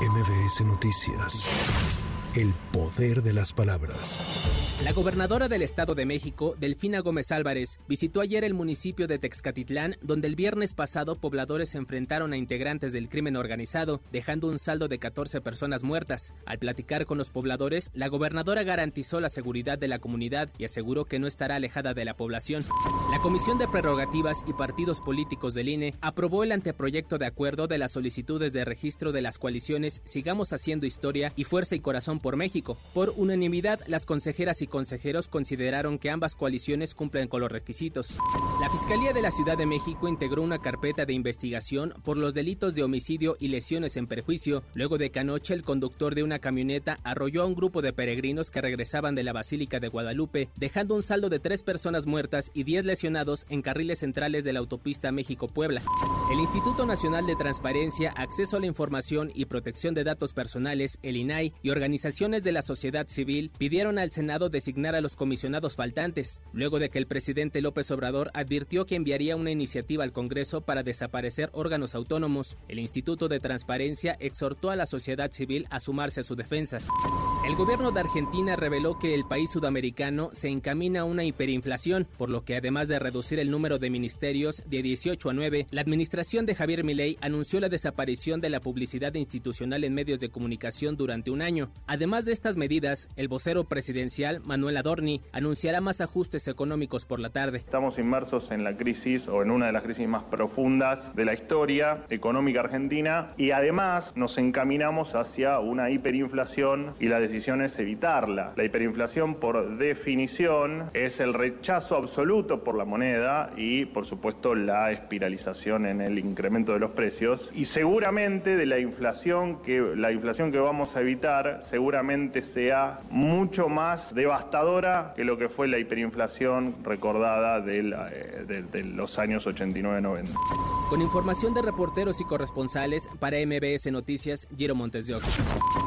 MBS Noticias. El poder de las palabras. La gobernadora del Estado de México, Delfina Gómez Álvarez, visitó ayer el municipio de Texcatitlán, donde el viernes pasado pobladores se enfrentaron a integrantes del crimen organizado, dejando un saldo de 14 personas muertas. Al platicar con los pobladores, la gobernadora garantizó la seguridad de la comunidad y aseguró que no estará alejada de la población. La Comisión de Prerrogativas y Partidos Políticos del INE aprobó el anteproyecto de acuerdo de las solicitudes de registro de las coaliciones Sigamos Haciendo Historia y Fuerza y Corazón por México. Por unanimidad, las consejeras y consejeros consideraron que ambas coaliciones cumplen con los requisitos. La Fiscalía de la Ciudad de México integró una carpeta de investigación por los delitos de homicidio y lesiones en perjuicio, luego de que anoche el conductor de una camioneta arrolló a un grupo de peregrinos que regresaban de la Basílica de Guadalupe, dejando un saldo de tres personas muertas y diez lesionados en carriles centrales de la autopista México-Puebla. El Instituto Nacional de Transparencia, Acceso a la Información y Protección de Datos Personales, el INAI, y organizaciones de la sociedad civil pidieron al Senado designar a los comisionados faltantes, luego de que el presidente López Obrador advirtió que enviaría una iniciativa al Congreso para desaparecer órganos autónomos. El Instituto de Transparencia exhortó a la sociedad civil a sumarse a su defensa. El gobierno de Argentina reveló que el país sudamericano se encamina a una hiperinflación, por lo que además de reducir el número de ministerios de 18 a 9, la administración de Javier Milei anunció la desaparición de la publicidad institucional en medios de comunicación durante un año. Además de estas medidas, el vocero presidencial Manuel Adorni anunciará más ajustes económicos por la tarde. Estamos inmersos en la crisis o en una de las crisis más profundas de la historia económica argentina y además nos encaminamos hacia una hiperinflación y la decisión es evitarla. La hiperinflación por definición es el rechazo absoluto por la moneda y por supuesto la espiralización en el incremento de los precios y seguramente de la inflación que la inflación que vamos a evitar seguramente sea mucho más devastadora que lo que fue la hiperinflación recordada eh, de, de los años 89-90. Con información de reporteros y corresponsales para MBS Noticias, Giro Montes de Oca.